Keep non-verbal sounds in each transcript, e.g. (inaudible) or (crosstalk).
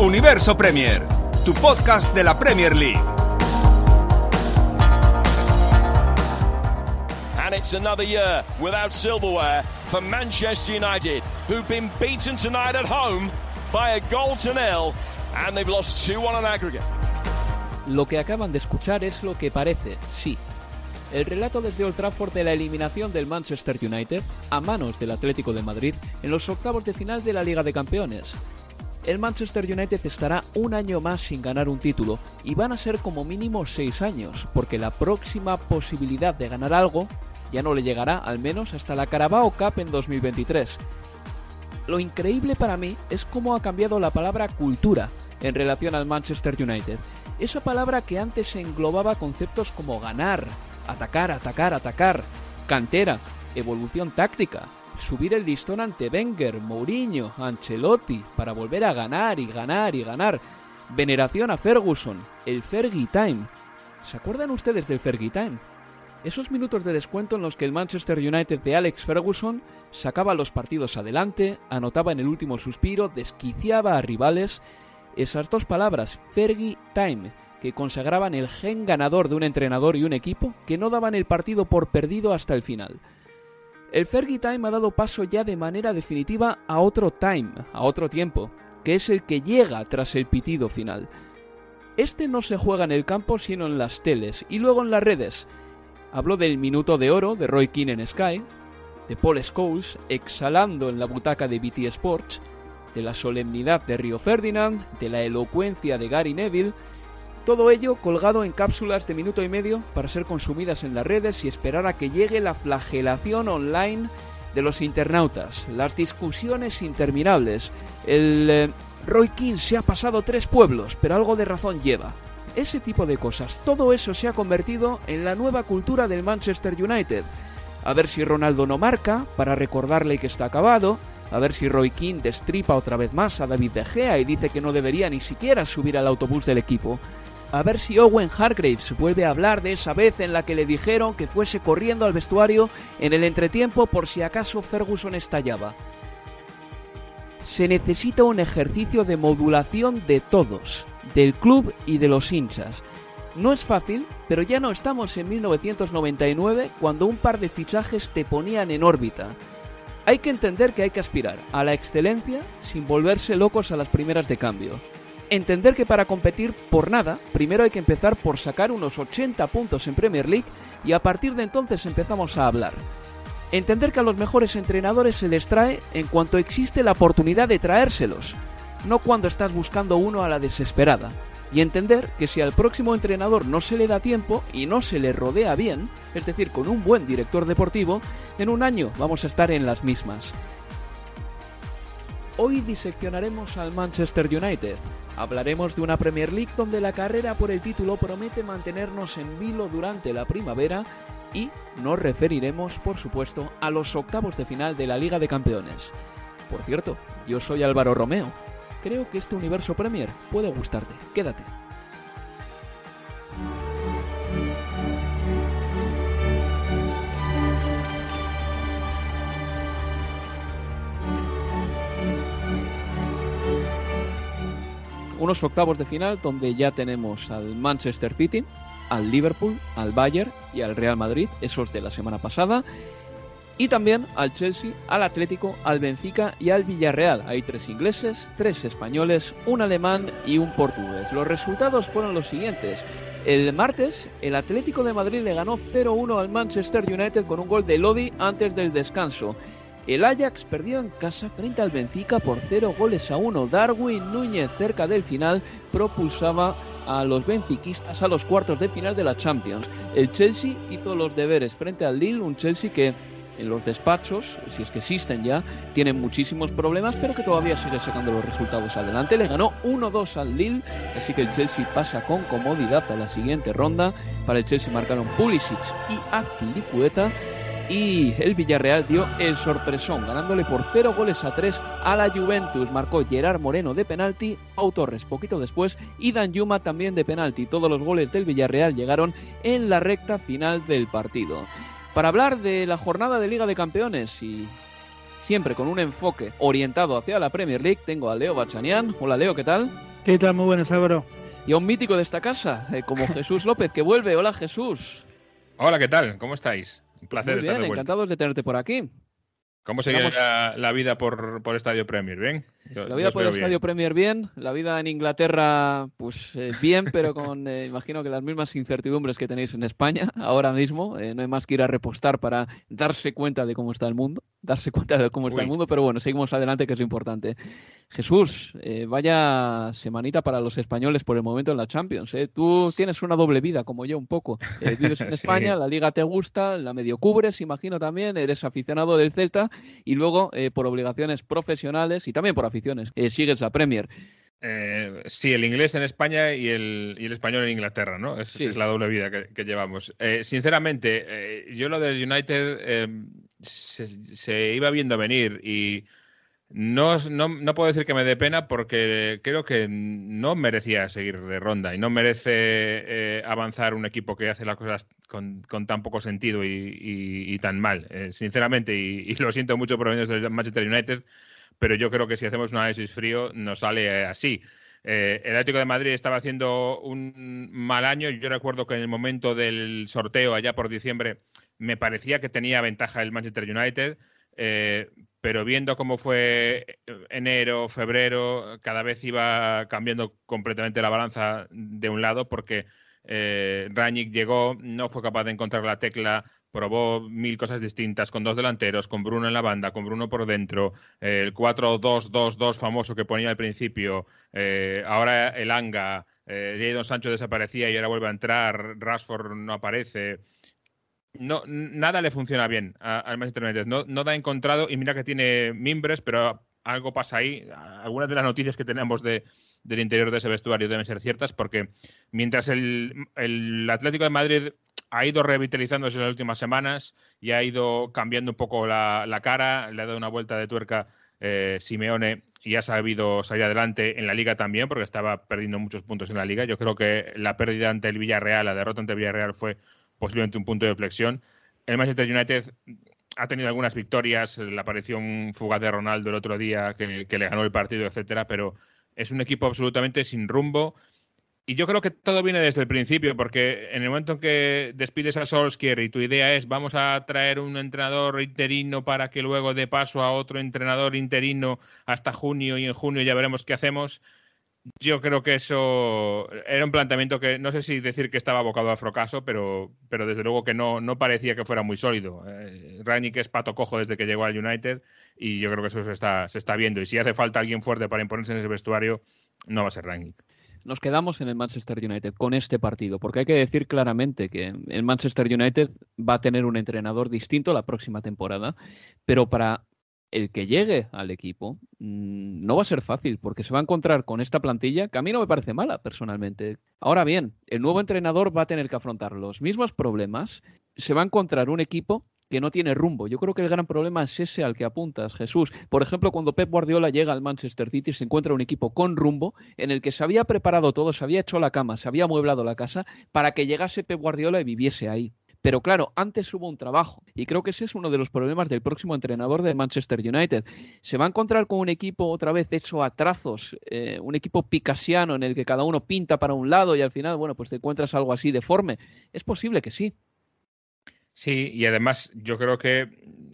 Universo Premier, tu podcast de la Premier League. And it's another year without silverware for Manchester United, who've been beaten tonight at home by a goal to nil, and they've lost 2 1 on aggregate. Lo que acaban de escuchar es lo que parece, sí. El relato desde Old Trafford de la eliminación del Manchester United a manos del Atlético de Madrid en los octavos de final de la Liga de Campeones. El Manchester United estará un año más sin ganar un título y van a ser como mínimo seis años, porque la próxima posibilidad de ganar algo ya no le llegará al menos hasta la Carabao Cup en 2023. Lo increíble para mí es cómo ha cambiado la palabra cultura en relación al Manchester United. Esa palabra que antes englobaba conceptos como ganar, atacar, atacar, atacar, cantera, evolución táctica, subir el listón ante Wenger, Mourinho, Ancelotti, para volver a ganar y ganar y ganar. Veneración a Ferguson, el Fergie Time. ¿Se acuerdan ustedes del Fergie Time? Esos minutos de descuento en los que el Manchester United de Alex Ferguson sacaba los partidos adelante, anotaba en el último suspiro, desquiciaba a rivales. Esas dos palabras, Fergie Time, que consagraban el gen ganador de un entrenador y un equipo que no daban el partido por perdido hasta el final. El Fergie Time ha dado paso ya de manera definitiva a otro time, a otro tiempo, que es el que llega tras el pitido final. Este no se juega en el campo sino en las teles y luego en las redes. Hablo del minuto de oro de Roy Keane en Sky, de Paul Scholes exhalando en la butaca de BT Sports, de la solemnidad de Rio Ferdinand, de la elocuencia de Gary Neville, todo ello colgado en cápsulas de minuto y medio para ser consumidas en las redes y esperar a que llegue la flagelación online de los internautas, las discusiones interminables. El eh, Roy King se ha pasado tres pueblos, pero algo de razón lleva. Ese tipo de cosas, todo eso se ha convertido en la nueva cultura del Manchester United. A ver si Ronaldo no marca, para recordarle que está acabado, a ver si Roy King destripa otra vez más a David De Gea y dice que no debería ni siquiera subir al autobús del equipo a ver si Owen Hargraves vuelve a hablar de esa vez en la que le dijeron que fuese corriendo al vestuario en el entretiempo por si acaso Ferguson estallaba. Se necesita un ejercicio de modulación de todos, del club y de los hinchas. No es fácil, pero ya no estamos en 1999 cuando un par de fichajes te ponían en órbita. Hay que entender que hay que aspirar a la excelencia sin volverse locos a las primeras de cambio entender que para competir por nada, primero hay que empezar por sacar unos 80 puntos en Premier League y a partir de entonces empezamos a hablar. Entender que a los mejores entrenadores se les trae en cuanto existe la oportunidad de traérselos, no cuando estás buscando uno a la desesperada. Y entender que si al próximo entrenador no se le da tiempo y no se le rodea bien, es decir, con un buen director deportivo, en un año vamos a estar en las mismas. Hoy diseccionaremos al Manchester United, Hablaremos de una Premier League donde la carrera por el título promete mantenernos en vilo durante la primavera y nos referiremos, por supuesto, a los octavos de final de la Liga de Campeones. Por cierto, yo soy Álvaro Romeo. Creo que este universo Premier puede gustarte. Quédate. Unos octavos de final donde ya tenemos al Manchester City, al Liverpool, al Bayern y al Real Madrid, esos de la semana pasada, y también al Chelsea, al Atlético, al Benfica y al Villarreal. Hay tres ingleses, tres españoles, un alemán y un portugués. Los resultados fueron los siguientes. El martes, el Atlético de Madrid le ganó 0-1 al Manchester United con un gol de Lodi antes del descanso. El Ajax perdió en casa frente al Benfica por 0 goles a 1. Darwin Núñez cerca del final propulsaba a los benfiquistas a los cuartos de final de la Champions. El Chelsea hizo los deberes frente al Lille, un Chelsea que en los despachos, si es que existen ya, tienen muchísimos problemas, pero que todavía sigue sacando los resultados adelante. Le ganó 1-2 al Lille, así que el Chelsea pasa con comodidad a la siguiente ronda. Para el Chelsea marcaron Pulisic y Azpilicueta. Y el Villarreal dio el sorpresón, ganándole por 0 goles a 3 a la Juventus. Marcó Gerard Moreno de penalti, Pau Torres poquito después y Dan Yuma también de penalti. Todos los goles del Villarreal llegaron en la recta final del partido para hablar de la jornada de Liga de Campeones y siempre con un enfoque orientado hacia la Premier League, tengo a Leo Bachanian. Hola Leo, ¿qué tal? ¿Qué tal? Muy buenas, Álvaro. Y a un mítico de esta casa, eh, como Jesús López, que vuelve. Hola Jesús. Hola, ¿qué tal? ¿Cómo estáis? Un placer Muy bien, estar de encantados de tenerte por aquí. ¿Cómo se la, la, vida por, por, Estadio Premier? ¿Bien? Yo, la vida por Estadio Premier bien, la vida en Inglaterra pues eh, bien, pero con eh, imagino que las mismas incertidumbres que tenéis en España ahora mismo. Eh, no hay más que ir a repostar para darse cuenta de cómo está el mundo, darse cuenta de cómo está Uy. el mundo, pero bueno, seguimos adelante que es lo importante. Jesús, eh, vaya semanita para los españoles por el momento en la Champions. ¿eh? Tú tienes una doble vida, como yo un poco. Eh, (laughs) vives en España, la liga te gusta, la medio cubres, imagino también, eres aficionado del Celta y luego eh, por obligaciones profesionales y también por aficiones eh, sigues la Premier. Eh, sí, el inglés en España y el, y el, español en Inglaterra, ¿no? Es, sí. es la doble vida que, que llevamos. Eh, sinceramente, eh, yo lo del United se, se, iba viendo venir y no, no, no, puedo decir que me dé pena porque creo que no merecía seguir de ronda y no merece eh, avanzar un equipo que hace las cosas con, con tan poco sentido y, y, y tan mal. Eh, sinceramente, y, lo siento mucho por venir del Manchester United, pero yo creo que si hacemos un análisis frío nos sale así. Eh, el Atlético de Madrid estaba haciendo un mal año. Yo recuerdo que en el momento del sorteo, allá por diciembre, me parecía que tenía ventaja el Manchester United. Eh, pero viendo cómo fue enero, febrero, cada vez iba cambiando completamente la balanza de un lado porque eh, llegó, no fue capaz de encontrar la tecla, probó mil cosas distintas con dos delanteros, con Bruno en la banda, con Bruno por dentro, eh, el 4-2-2-2 famoso que ponía al principio, eh, ahora el Anga, eh, Jadon Sancho desaparecía y ahora vuelve a entrar, Rashford no aparece no, nada le funciona bien al Manchester United. No, no da encontrado, y mira que tiene mimbres, pero algo pasa ahí. Algunas de las noticias que tenemos de, del interior de ese vestuario deben ser ciertas, porque mientras el, el Atlético de Madrid ha ido revitalizándose en las últimas semanas y ha ido cambiando un poco la, la cara, le ha dado una vuelta de tuerca eh, Simeone y ha sabido salir adelante en la liga también, porque estaba perdiendo muchos puntos en la liga. Yo creo que la pérdida ante el Villarreal, la derrota ante el Villarreal fue posiblemente un punto de flexión. El Manchester United ha tenido algunas victorias, la aparición fugaz de Ronaldo el otro día que, que, le ganó el partido, etcétera, pero es un equipo absolutamente sin rumbo. Y yo creo que todo viene desde el principio, porque en el momento en que despides a Solskjaer y tu idea es vamos a traer un entrenador interino para que luego dé paso a otro entrenador interino hasta junio y en junio ya veremos qué hacemos, yo creo que eso era un planteamiento que no sé si decir que estaba abocado al fracaso, pero, pero desde luego que no, no parecía que fuera muy sólido. Eh, Ranić es pato cojo desde que llegó al United y yo creo que eso se está, se está viendo. Y si hace falta alguien fuerte para imponerse en ese vestuario, no va a ser Ranić. Nos quedamos en el Manchester United con este partido, porque hay que decir claramente que el Manchester United va a tener un entrenador distinto la próxima temporada, pero para el que llegue al equipo mmm, no va a ser fácil porque se va a encontrar con esta plantilla que a mí no me parece mala personalmente. Ahora bien, el nuevo entrenador va a tener que afrontar los mismos problemas, se va a encontrar un equipo que no tiene rumbo. Yo creo que el gran problema es ese al que apuntas, Jesús. Por ejemplo, cuando Pep Guardiola llega al Manchester City, se encuentra un equipo con rumbo en el que se había preparado todo, se había hecho la cama, se había amueblado la casa para que llegase Pep Guardiola y viviese ahí Pero claro, antes hubo un trabajo y creo que ese es uno de los problemas del próximo entrenador de Manchester United. Se va a encontrar con un equipo otra vez hecho a trazos, eh, un equipo picasiano en el que cada uno pinta para un lado y al final, bueno, pues te encuentras algo así deforme. Es posible que sí. Sí, y además yo creo que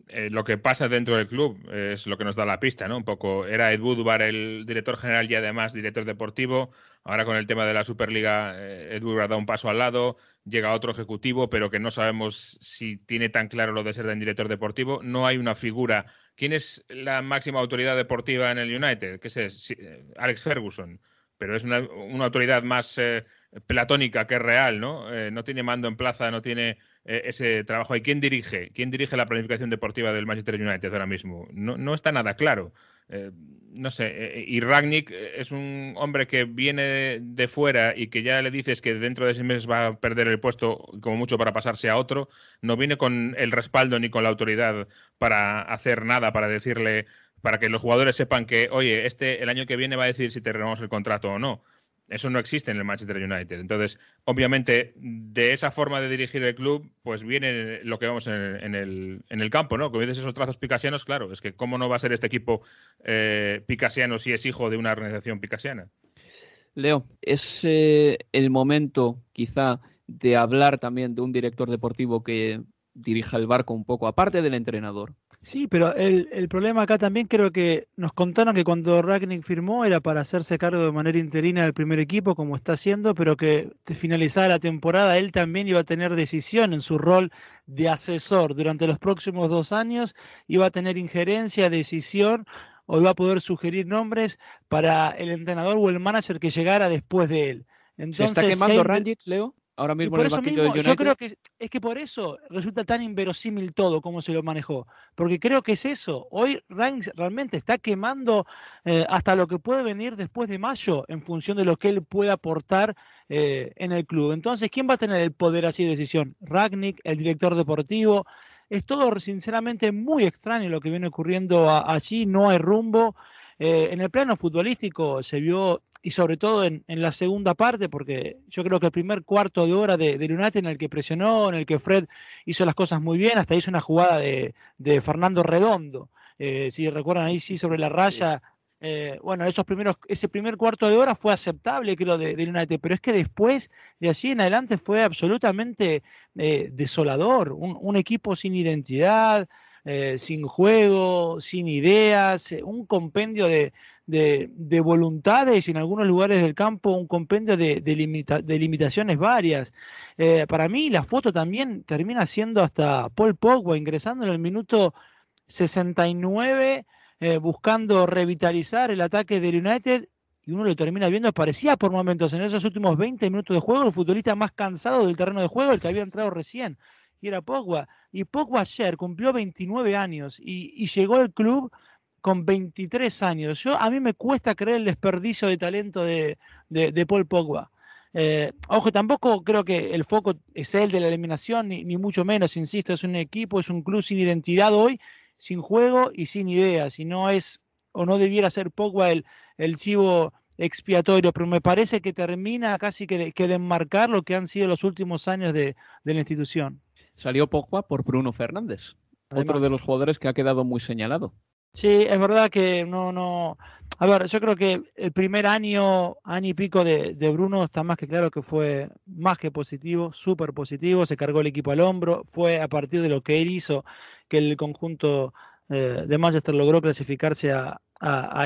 eh, lo que pasa dentro del club es lo que nos da la pista, ¿no? Un poco, era Ed Woodward el director general y además director deportivo. Ahora con el tema de la Superliga, eh, Ed Woodward da un paso al lado, llega otro ejecutivo, pero que no sabemos si tiene tan claro lo de ser el director deportivo. No hay una figura. ¿Quién es la máxima autoridad deportiva en el United? ¿Qué es? Eh, Alex Ferguson. Pero es una, autoridad más platónica que real, ¿no? no tiene mando en plaza, no tiene eh, ese trabajo. ¿Y quién dirige? ¿Quién dirige la planificación deportiva del Manchester United ahora mismo? No, no está nada claro. Eh, no sé, eh, y Ragnick es un hombre que viene de fuera y que ya le dices que dentro de seis meses va a perder el puesto como mucho para pasarse a otro, no viene con el respaldo ni con la autoridad para hacer nada, para decirle, para que los jugadores sepan que, oye, este el año que viene va a decir si te renovamos el contrato o no. Eso no existe en el Manchester United. Entonces, obviamente, de esa forma de dirigir el club, pues viene lo que vemos en el, campo, ¿no? Como dices esos trazos picasianos, claro, es que cómo no va a ser este equipo eh, picasiano si es hijo de una organización picasiana. Leo, es eh, el momento quizá de hablar también de un director deportivo que dirija el barco un poco, aparte del entrenador. Sí, pero el, el, problema acá también creo que nos contaron que cuando Ragnick firmó era para hacerse cargo de manera interina del primer equipo, como está haciendo, pero que finalizada la temporada él también iba a tener decisión en su rol de asesor durante los próximos dos años, iba a tener injerencia, decisión o iba a poder sugerir nombres para el entrenador o el manager que llegara después de él. Entonces, ¿Se está quemando Rangic, Leo? Ahora mismo por eso mismo, Yo creo que es que por eso resulta tan inverosímil todo como se lo manejó. Porque creo que es eso. Hoy Reigns realmente está quemando eh, hasta lo que puede venir después de mayo en función de lo que él puede aportar eh, en el club. Entonces, ¿quién va a tener el poder así de decisión? Ragnick, el director deportivo. Es todo sinceramente muy extraño lo que viene ocurriendo allí. No hay rumbo. Eh, en el plano futbolístico se vio y sobre todo en, la segunda parte, porque yo creo que el primer cuarto de hora de, de, en el que presionó, en el que Fred hizo las cosas muy bien, hasta hizo una jugada de, Fernando Redondo, eh, si recuerdan ahí sí sobre la raya, eh, bueno, esos primeros, ese primer cuarto de hora fue aceptable, creo, de, United, pero es que después, de allí en adelante, fue absolutamente eh, desolador, un, equipo sin identidad, sin juego, sin ideas, un compendio de, de, voluntades y en algunos lugares del campo un compendio de, de, limitaciones varias. Eh, para mí la foto también termina siendo hasta Paul Pogba ingresando en el minuto 69 eh, buscando revitalizar el ataque del United y uno lo termina viendo, parecía por momentos en esos últimos 20 minutos de juego el futbolista más cansado del terreno de juego, el que había entrado recién, y era Pogba. Y Pogba ayer cumplió 29 años y, y llegó al club con 23 años. Yo, a mí me cuesta creer el desperdicio de talento de, de, Paul Pogba. Eh, ojo, tampoco creo que el foco es el de la eliminación, ni, mucho menos, insisto, es un equipo, es un club sin identidad hoy, sin juego y sin ideas, y no es, o no debiera ser Pogba el, el chivo expiatorio, pero me parece que termina casi que de, que de enmarcar lo que han sido los últimos años de, de la institución. Salió Pogba por Bruno Fernández, otro de los jugadores que ha quedado muy señalado. Sí, es verdad que no, no. A ver, yo creo que el primer año, año y pico de, Bruno está más que claro que fue más que positivo, súper positivo, se cargó el equipo al hombro, fue a partir de lo que él hizo que el conjunto eh, de Manchester logró clasificarse a,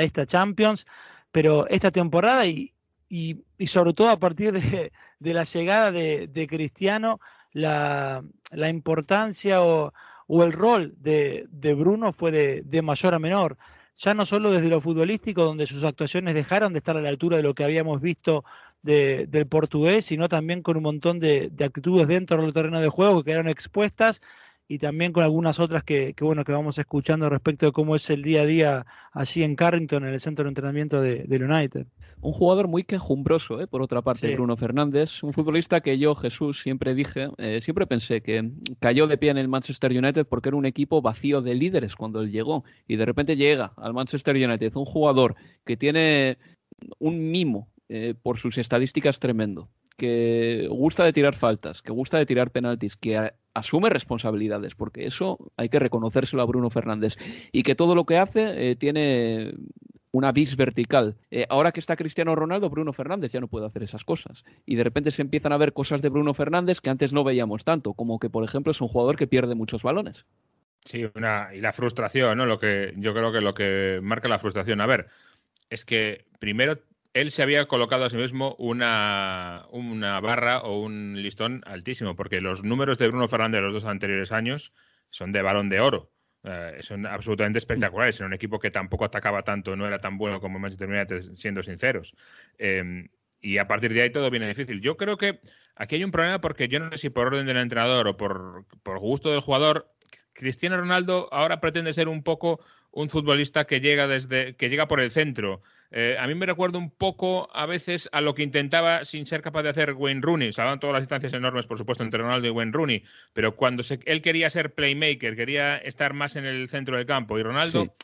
esta Champions, pero esta temporada y, y, sobre todo a partir de, la llegada de, Cristiano, la, la importancia o o el rol de, Bruno fue de, mayor a menor. Ya no solo desde lo futbolístico, donde sus actuaciones dejaron de estar a la altura de lo que habíamos visto del portugués, sino también con un montón de, de actitudes dentro del terreno de juego que quedaron expuestas y también con algunas otras que, bueno que vamos escuchando respecto de cómo es el día a día allí en Carrington, en el centro de entrenamiento de, United. Un jugador muy quejumbroso, ¿eh? por otra parte, Bruno Fernández, un futbolista que yo, Jesús, siempre dije, eh, siempre pensé que cayó de pie en el Manchester United porque era un equipo vacío de líderes cuando él llegó y de repente llega al Manchester United, un jugador que tiene un mimo eh, por sus estadísticas tremendo, que gusta de tirar faltas, que gusta de tirar penaltis, que asume responsabilidades, porque eso hay que reconocérselo a Bruno Fernández. Y que todo lo que hace eh, tiene una vis vertical. Eh, ahora que está Cristiano Ronaldo, Bruno Fernández ya no puede hacer esas cosas. Y de repente se empiezan a ver cosas de Bruno Fernández que antes no veíamos tanto, como que, por ejemplo, es un jugador que pierde muchos balones. Sí, una, y la frustración, ¿no? Lo que yo creo que lo que marca la frustración. A ver, es que primero él se había colocado a sí mismo una, una barra o un listón altísimo, porque los números de Bruno Fernández de los dos anteriores años son de balón de oro. Eh, son absolutamente espectaculares en un equipo que tampoco atacaba tanto, no era tan bueno como Manchester United, siendo sinceros. Em, y a partir de ahí todo viene difícil. Yo creo que aquí hay un problema porque yo no sé si por orden del entrenador o por, por gusto del jugador, Cristiano Ronaldo ahora pretende ser un poco un futbolista que llega desde que llega por el centro. Eh, a mí me recuerda un poco a veces a lo que intentaba sin ser capaz de hacer Wayne Rooney. Salvan todas las distancias enormes, por supuesto, entre Ronaldo y Wayne Rooney, pero cuando él quería ser playmaker, quería estar más en el centro del campo y Ronaldo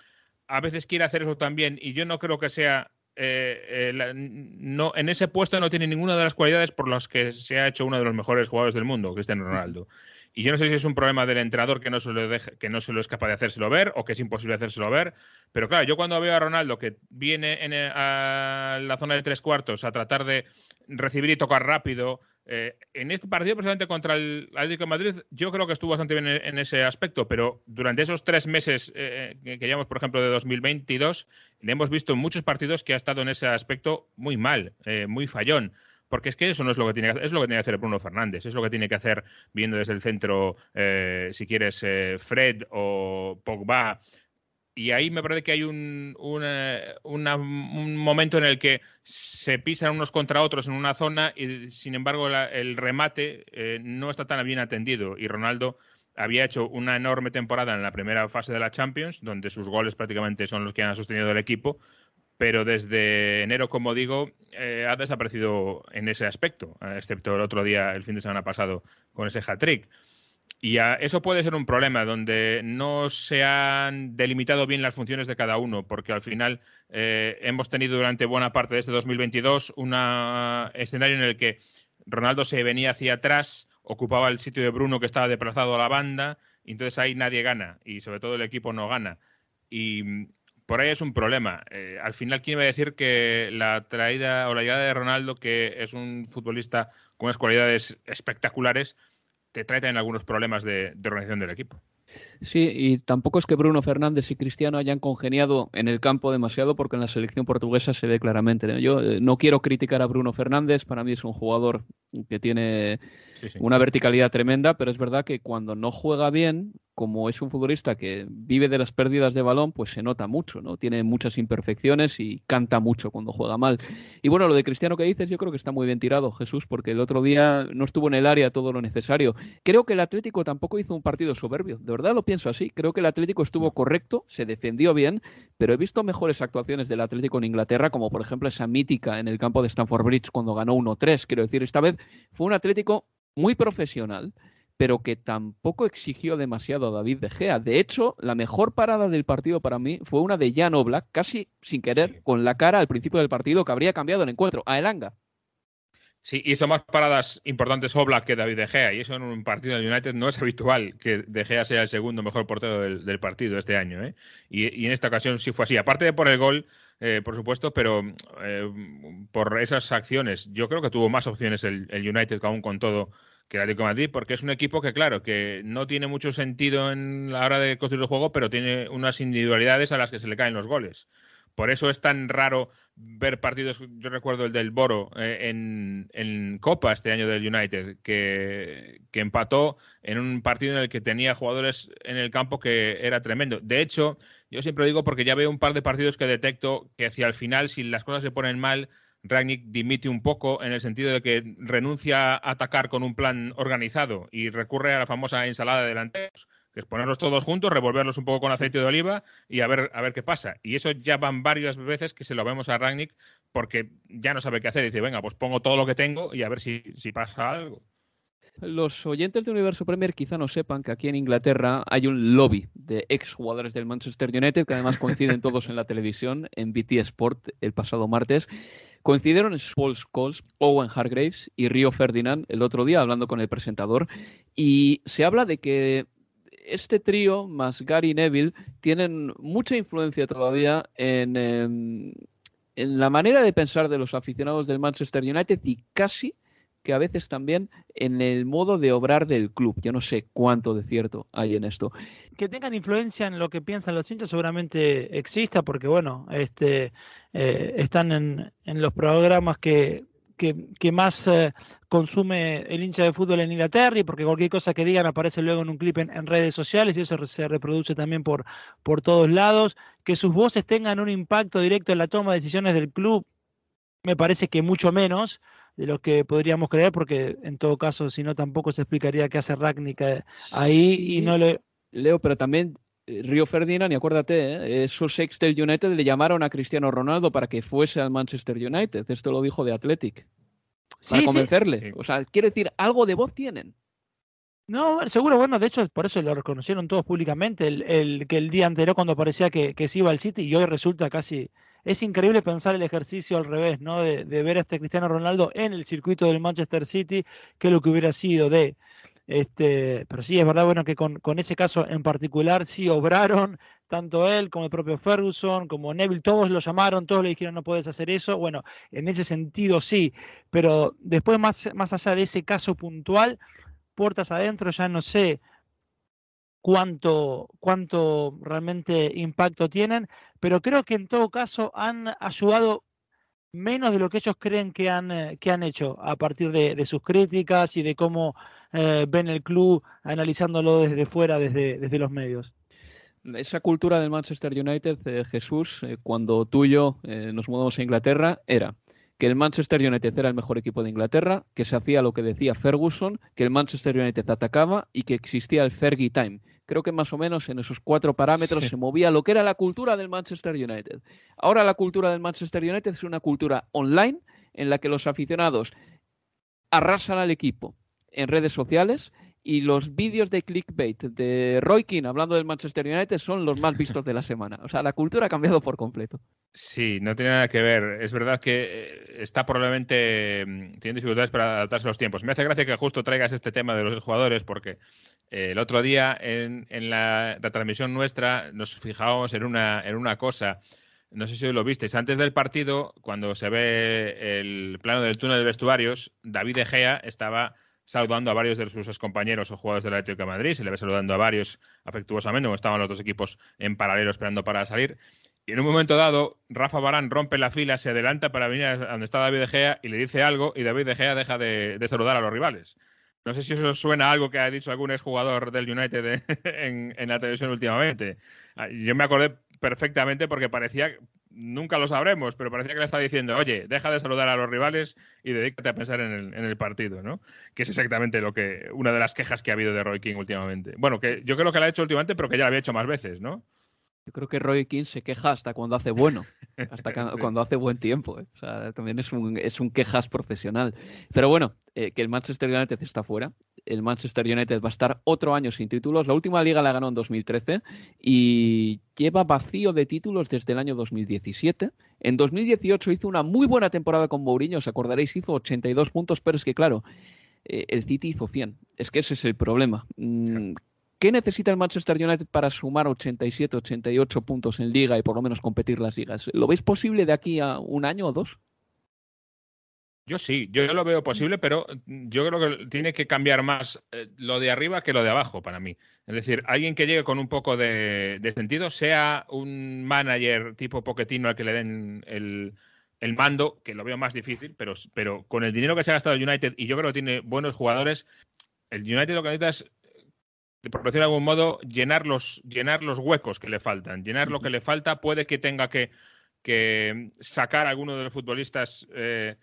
a veces quiere hacer eso también y yo no creo que sea eh, eh, no, en ese puesto no tiene ninguna de las cualidades por las que se ha hecho uno de los mejores jugadores del mundo, Cristiano Ronaldo. Y yo no sé si es un problema del entrenador que no, se lo que no se lo es capaz de hacérselo ver o que es imposible hacérselo ver. Pero claro, yo cuando veo a Ronaldo que viene en, eh, a la zona de tres cuartos a tratar de recibir y tocar rápido, eh, en este partido, precisamente contra el Atlético de Madrid, yo creo que estuvo bastante bien en, ese aspecto, pero durante esos tres meses eh, que, llevamos, por ejemplo, de 2022, le hemos visto muchos partidos que ha estado en ese aspecto muy mal, muy fallón. Porque es que eso no es lo que tiene que hacer, es lo que tiene que hacer Bruno Fernández, es lo que tiene que hacer viendo desde el centro, eh, si quieres, eh, Fred o Pogba. Y ahí me parece que hay un, un momento en el que se pisan unos contra otros en una zona y, sin embargo, el remate eh, no está tan bien atendido. Y Ronaldo había hecho una enorme temporada en la primera fase de la Champions, donde sus goles prácticamente son los que han sostenido el equipo, pero desde enero, como digo, eh, ha desaparecido en ese aspecto, excepto el otro día, el fin de semana pasado, con ese hat-trick. Y eso puede ser un problema donde no se han delimitado bien las funciones de cada uno, porque al final eh, hemos tenido durante buena parte de este 2022 un escenario en el que Ronaldo se venía hacia atrás, ocupaba el sitio de Bruno que estaba desplazado a la banda, y entonces ahí nadie gana, y sobre todo el equipo no gana. Y por ahí es un problema. Eh, al final, ¿quién va a decir que la traída o la llegada de Ronaldo, que es un futbolista con unas cualidades espectaculares, te trae también algunos problemas de, de organización del equipo? Sí, y tampoco es que Bruno Fernández y Cristiano hayan congeniado en el campo demasiado, porque en la selección portuguesa se ve claramente. Yo eh, no quiero criticar a Bruno Fernández, para mí es un jugador que tiene una verticalidad tremenda, pero es verdad que cuando no juega bien, como es un futbolista que vive de las pérdidas de balón, pues se nota mucho, ¿no? Tiene muchas imperfecciones y canta mucho cuando juega mal. Y bueno, lo de Cristiano que dices, yo creo que está muy bien tirado, Jesús, porque el otro día no estuvo en el área todo lo necesario. Creo que el Atlético tampoco hizo un partido soberbio, de verdad lo pienso así. Creo que el Atlético estuvo correcto, se defendió bien, pero he visto mejores actuaciones del Atlético en Inglaterra, como por ejemplo esa mítica en el campo de Stamford Bridge cuando ganó 1-3. Quiero decir, esta vez fue un Atlético muy profesional, pero que tampoco exigió demasiado a David De Gea. De hecho, la mejor parada del partido para mí fue una de Jan Oblak, casi sin querer, con la cara al principio del partido que habría cambiado el encuentro, a Elanga. Sí, hizo más paradas importantes Oblak que David De Gea, y eso en un partido del United no es habitual que De Gea sea el segundo mejor portero del, partido este año. ¿eh? Y, en esta ocasión sí fue así. Aparte de por el gol, eh, por supuesto, pero eh, por esas acciones, yo creo que tuvo más opciones el, el United aún con todo que el Atlético Madrid, porque es un equipo que, claro, que no tiene mucho sentido en la hora de construir el juego, pero tiene unas individualidades a las que se le caen los goles. Por eso es tan raro ver partidos, yo recuerdo el del Boro eh, en, Copa este año del United, que, que, empató en un partido en el que tenía jugadores en el campo que era tremendo. De hecho, yo siempre digo porque ya veo un par de partidos que detecto que hacia el final, si las cosas se ponen mal, Ragnick dimite un poco en el sentido de que renuncia a atacar con un plan organizado y recurre a la famosa ensalada de delanteros, que es ponerlos todos juntos, revolverlos un poco con aceite de oliva y a ver, a ver qué pasa. Y eso ya van varias veces que se lo vemos a Ragnick porque ya no sabe qué hacer. Y dice, venga, pues pongo todo lo que tengo y a ver si, si pasa algo. Los oyentes de Universo Premier quizá no sepan que aquí en Inglaterra hay un lobby de ex jugadores del Manchester United que además coinciden todos en la televisión, en BT Sport el pasado martes Coincidieron Paul Scholes, Owen Hargraves y Rio Ferdinand el otro día hablando con el presentador y se habla de que este trío más Gary Neville tienen mucha influencia todavía en, em, en la manera de pensar de los aficionados del Manchester United y casi que a veces también en el modo de obrar del club. Yo no sé cuánto de cierto hay en esto. Que tengan influencia en lo que piensan los hinchas seguramente exista, porque bueno, este, eh, están en, en, los programas que, que, más eh, consume el hincha de fútbol en Inglaterra y porque cualquier cosa que digan aparece luego en un clip en, redes sociales y eso se reproduce también por, por todos lados. Que sus voces tengan un impacto directo en la toma de decisiones del club, me parece que mucho menos de lo que podríamos creer, porque en todo caso, si no, tampoco se explicaría qué hace Ragnick ahí y no le... Leo, pero también eh, Río Ferdinand, y acuérdate, ¿eh? esos ex del United le llamaron a Cristiano Ronaldo para que fuese al Manchester United. Esto lo dijo de Athletic. Para convencerle. O sea, quiere decir, algo de voz tienen. No, seguro, bueno, de hecho, por eso lo reconocieron todos públicamente, el, que el día anterior cuando parecía que, que se iba al City y hoy resulta casi es increíble pensar el ejercicio al revés, ¿no? De, ver a este Cristiano Ronaldo en el circuito del Manchester City, que es lo que hubiera sido de. Este, pero sí, es verdad, bueno, que con, ese caso en particular sí obraron, tanto él como el propio Ferguson, como Neville, todos lo llamaron, todos le dijeron no puedes hacer eso. Bueno, en ese sentido sí, pero después más, más allá de ese caso puntual, puertas adentro, ya no sé cuánto, cuánto realmente impacto tienen, pero creo que en todo caso han ayudado menos de lo que ellos creen que han, eh, que han hecho a partir de, sus críticas y de cómo eh, ven el club analizándolo desde fuera, desde, desde los medios. Esa cultura del Manchester United, eh, Jesús, cuando tú y yo nos mudamos a Inglaterra, era que el Manchester United era el mejor equipo de Inglaterra, que se hacía lo que decía Ferguson, que el Manchester United atacaba y que existía el Fergie Time. Creo que más o menos en esos cuatro parámetros se movía lo que era la cultura del Manchester United. Ahora la cultura del Manchester United es una cultura online en la que los aficionados arrasan al equipo en redes sociales y los vídeos de clickbait de Roy Keane hablando del Manchester United son los más vistos de la semana. O sea, la cultura ha cambiado por completo. Sí, no tiene nada que ver. Es verdad que eh, está probablemente mm, tiene dificultades para adaptarse a los tiempos. Me hace gracia que justo traigas este tema de los jugadores porque eh, el otro día en, la, transmisión nuestra nos fijábamos en una, en una cosa. No sé si lo visteis. Antes del partido, cuando se ve el plano del túnel de vestuarios, David Egea estaba saludando a varios de sus compañeros o jugadores del Atlético de Madrid, se le ve saludando a varios afectuosamente, como estaban los dos equipos en paralelo esperando para salir. Y en un momento dado, Rafa Barán rompe la fila, se adelanta para venir a donde está David De Gea y le dice algo y David De Gea deja de, saludar a los rivales. No sé si eso suena a algo que ha dicho algún exjugador del United (laughs) en, la televisión últimamente. Ah, yo me acordé perfectamente porque parecía nunca lo sabremos, pero parecía que le estaba diciendo, oye, deja de saludar a los rivales y dedícate a pensar en el, partido, ¿no? Que es exactamente lo que, una de las quejas que ha habido de Roy King últimamente. Bueno, que yo creo que la ha hecho últimamente, pero que ya la había hecho más veces, ¿no? Yo creo que Roy King se queja hasta cuando hace bueno, hasta (laughs) cuando hace buen tiempo. ¿eh? O sea, también es un, es un quejas profesional. Pero bueno, eh, que el Manchester United está fuera. El Manchester United va a estar otro año sin títulos. La última liga la ganó en 2013 y lleva vacío de títulos desde el año 2017. En 2018 hizo una muy buena temporada con Mourinho, os acordaréis, hizo 82 puntos, pero es que claro, eh, el City hizo 100. Es que ese es el problema. Mm, ¿Qué necesita el Manchester United para sumar 87, 88 puntos en liga y por lo menos competir las ligas? ¿Lo veis posible de aquí a un año o dos? Yo sí, yo lo veo posible, pero yo creo que tiene que cambiar más eh, lo de arriba que lo de abajo para mí. Es decir, alguien que llegue con un poco de, sentido, sea un manager tipo Poquetino al que le den el, mando, que lo veo más difícil, pero, pero con el dinero que se ha gastado el United, y yo creo que tiene buenos jugadores, el United lo que necesita es por decirlo de algún modo, llenar los, llenar los huecos que le faltan. Llenar lo que le falta puede que tenga que, sacar a alguno de los futbolistas, eh,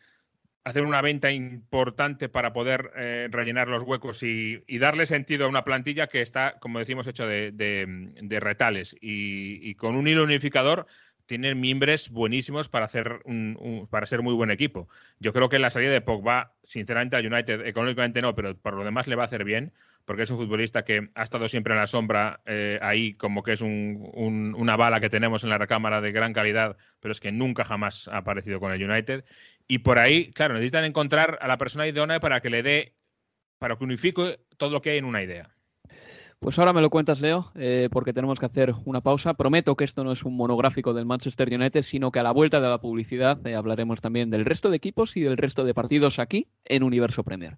hacer una venta importante para poder eh, rellenar los huecos y, darle sentido a una plantilla que está, como decimos, hecho de, retales. Y, con un hilo unificador tiene miembros buenísimos para hacer para ser muy buen equipo. Yo creo que la salida de Pogba, sinceramente, a United económicamente no, pero por lo demás le va a hacer bien porque es un futbolista que ha estado siempre en la sombra, eh, ahí como que es una bala que tenemos en la recámara de gran calidad, pero es que nunca jamás ha aparecido con el United. Y por ahí, claro, necesitan encontrar a la persona idónea para que le dé, para que unifique todo lo que hay en una idea. Pues ahora me lo cuentas, Leo, eh, porque tenemos que hacer una pausa. Prometo que esto no es un monográfico del Manchester United, sino que a la vuelta de la publicidad eh, hablaremos también del resto de equipos y del resto de partidos aquí en Universo Premier.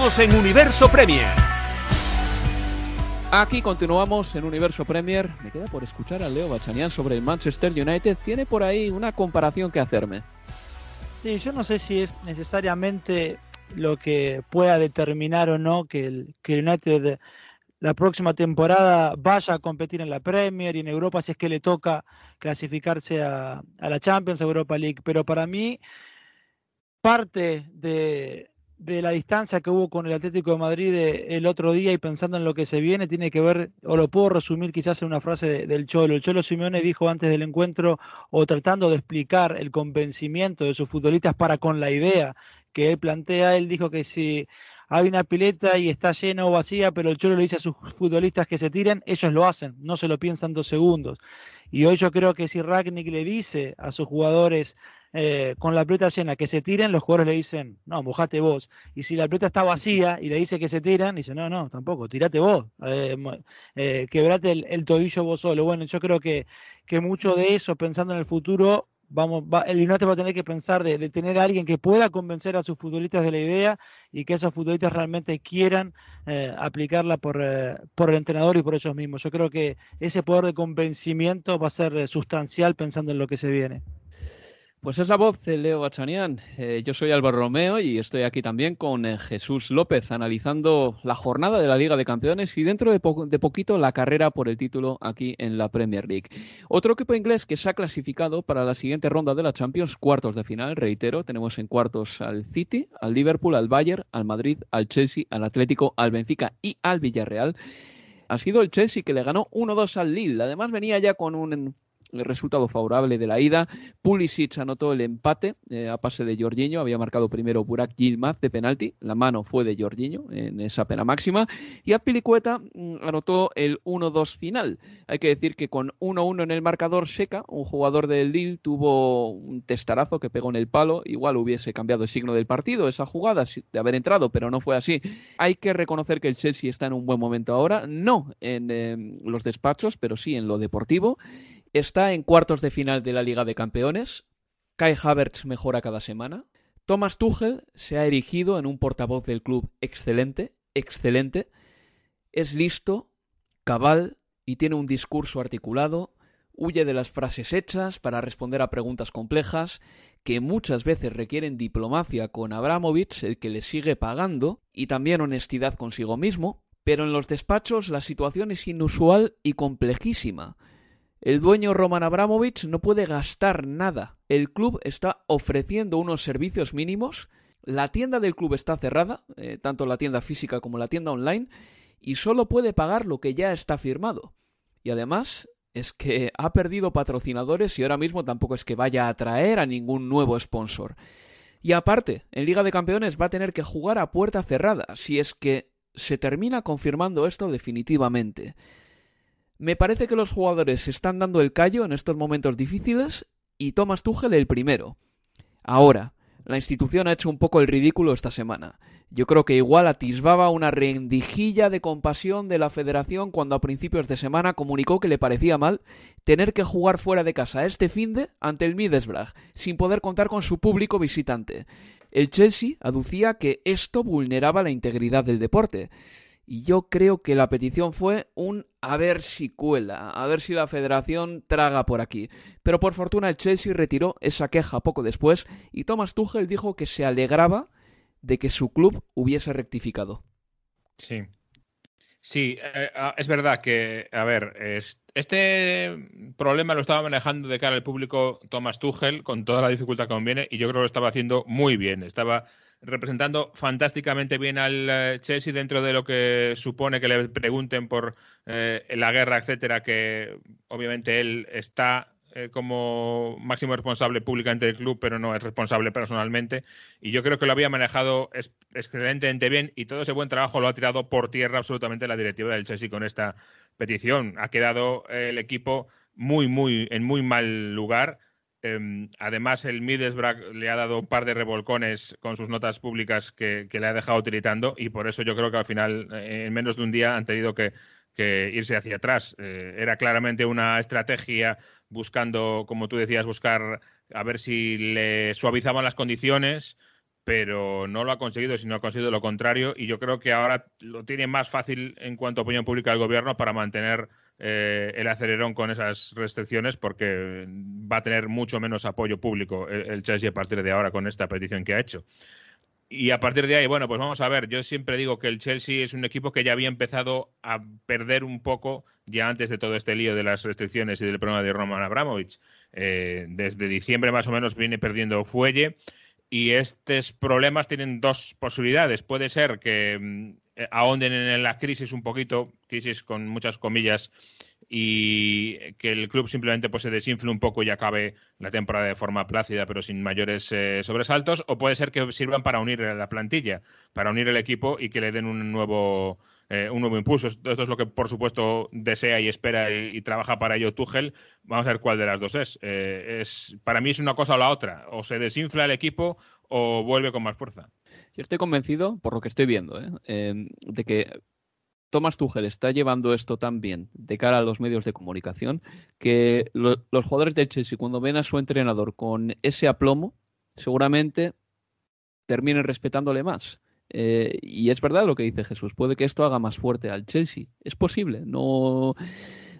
Seguimos en Universo Premier. Aquí continuamos en Universo Premier. Me queda por escuchar a Leo Bachanian sobre el Manchester United. Tiene por ahí una comparación que hacerme. Sí, yo no sé si es necesariamente lo que pueda determinar o no que el, que el United la próxima temporada vaya a competir en la Premier y en Europa si es que le toca clasificarse a, a la Champions, Europa League. Pero para mí, parte de, de la distancia que hubo con el Atlético de Madrid eh, el otro día y pensando en lo que se viene, tiene que ver, o lo puedo resumir quizás en una frase del Cholo. El Cholo Simeone dijo antes del encuentro, o tratando de explicar el convencimiento de sus futbolistas para con la idea que él plantea, él dijo que si hay una pileta y está llena o vacía, pero el Cholo le dice a sus futbolistas que se tiren, ellos lo hacen, no se lo piensan dos segundos. Y hoy yo creo que si Ragnick le dice a sus jugadores eh, con la pelota llena que se tiren, los jugadores le dicen, no, mojate vos. Y si la pelota está vacía y le dice que se tiran, dice, no, no, tampoco, tirate vos, eh, eh, quebrate el, tobillo vos solo. Bueno, yo creo que, que mucho de eso, pensando en el futuro, vamos, el United va a tener que pensar de, tener a alguien que pueda convencer a sus futbolistas de la idea y que esos futbolistas realmente quieran eh, aplicarla por, eh, por el entrenador y por ellos mismos. Yo creo que ese poder de convencimiento va a ser eh, sustancial pensando en lo que se viene. Pues esa voz de Leo Bachanian. Eh, yo soy Álvaro Romeo y estoy aquí también con eh, Jesús López analizando la jornada de la Liga de Campeones y dentro de, de, poquito la carrera por el título aquí en la Premier League. Otro equipo inglés que se ha clasificado para la siguiente ronda de la Champions, cuartos de final, reitero, tenemos en cuartos al City, al Liverpool, al Bayern, al Madrid, al Chelsea, al Atlético, al Benfica y al Villarreal. Ha sido el Chelsea que le ganó 1-2 al Lille. Además venía ya con un el resultado favorable de la ida. Pulisic anotó el empate eh, a pase de Jorginho, había marcado primero Burak Yilmaz de penalti, la mano fue de Jorginho en esa pena máxima, y Apilicueta mm, anotó el 1-2 final. Hay que decir que con 1-1 en el marcador seca, un jugador del Lille tuvo un testarazo que pegó en el palo, igual hubiese cambiado el signo del partido esa jugada de haber entrado, pero no fue así. Hay que reconocer que el Chelsea está en un buen momento ahora, no en em, los despachos, pero sí en lo deportivo Está en cuartos de final de la Liga de Campeones. Kai Havertz mejora cada semana. Thomas Tuchel se ha erigido en un portavoz del club excelente, excelente. Es listo, cabal y tiene un discurso articulado. Huye de las frases hechas para responder a preguntas complejas que muchas veces requieren diplomacia con Abramovich, el que le sigue pagando, y también honestidad consigo mismo. Pero en los despachos la situación es inusual y complejísima. El dueño Roman Abramovich no puede gastar nada. El club está ofreciendo unos servicios mínimos. La tienda del club está cerrada, eh, tanto la tienda física como la tienda online, y solo puede pagar lo que ya está firmado. Y además es que ha perdido patrocinadores y ahora mismo tampoco es que vaya a atraer a ningún nuevo sponsor. Y aparte, en Liga de Campeones va a tener que jugar a puerta cerrada, si es que se termina confirmando esto definitivamente. Me parece que los jugadores se están dando el callo en estos momentos difíciles y Thomas Tuchel el primero. Ahora, la institución ha hecho un poco el ridículo esta semana. Yo creo que igual atisbaba una rendijilla de compasión de la federación cuando a principios de semana comunicó que le parecía mal tener que jugar fuera de casa este finde ante el Middlesbrough, sin poder contar con su público visitante. El Chelsea aducía que esto vulneraba la integridad del deporte. Y yo creo que la petición fue un a ver si cuela, a ver si la federación traga por aquí. Pero por fortuna el Chelsea retiró esa queja poco después y Thomas Tuchel dijo que se alegraba de que su club hubiese rectificado. Sí. Sí, eh, ah, es verdad que, a ver, este problema lo estaba manejando de cara al público Thomas Tuchel con toda la dificultad que conviene y yo creo que lo estaba haciendo muy bien. Estaba representando fantásticamente bien al eh, Chelsea dentro de lo que supone que le pregunten por eh, la guerra, etcétera, que obviamente él está eh, como máximo responsable públicamente del club, pero no es responsable personalmente. Y yo creo que lo había manejado excelentemente bien y todo ese buen trabajo lo ha tirado por tierra absolutamente la directiva del Chelsea con esta petición. Ha quedado el equipo muy, muy, en muy mal lugar Em, además, el Middlesbrough le ha dado un par de revolcones con sus notas públicas que, le ha dejado tiritando y por eso yo creo que al final, eh, en menos de un día, han tenido que, irse hacia atrás. Eh, era claramente una estrategia buscando, como tú decías, buscar a ver si le suavizaban las condiciones pero no lo ha conseguido, sino ha conseguido lo contrario. Y yo creo que ahora lo tiene más fácil en cuanto a opinión pública del gobierno para mantener eh, el acelerón con esas restricciones, porque va a tener mucho menos apoyo público el, Chelsea a partir de ahora con esta petición que ha hecho. Y a partir de ahí, bueno, pues vamos a ver. Yo siempre digo que el Chelsea es un equipo que ya había empezado a perder un poco ya antes de todo este lío de las restricciones y del problema de Roman Abramovich. Eh, desde diciembre más o menos viene perdiendo fuelle. Y estos problemas tienen dos posibilidades. Puede ser que mm, eh, ahonden en la crisis un poquito, crisis con muchas comillas, y que el club simplemente pues, se desinfle un poco y acabe la temporada de forma plácida, pero sin mayores eh, sobresaltos, o puede ser que sirvan para unir la plantilla, para unir el equipo y que le den un nuevo, eh, un nuevo impulso. Esto es lo que, por supuesto, desea y espera y, trabaja para ello Tuchel. Vamos a ver cuál de las dos es. es. Para mí es una cosa o la otra. O se desinfla el equipo o vuelve con más fuerza. Yo estoy convencido, por lo que estoy viendo, ¿eh? Em, de que Thomas Tuchel está llevando esto tan bien de cara a los medios de comunicación que los jugadores del Chelsea, cuando ven a su entrenador con ese aplomo, seguramente terminen respetándole más. Eh, y es verdad lo que dice Jesús, puede que esto haga más fuerte al Chelsea. Es posible, no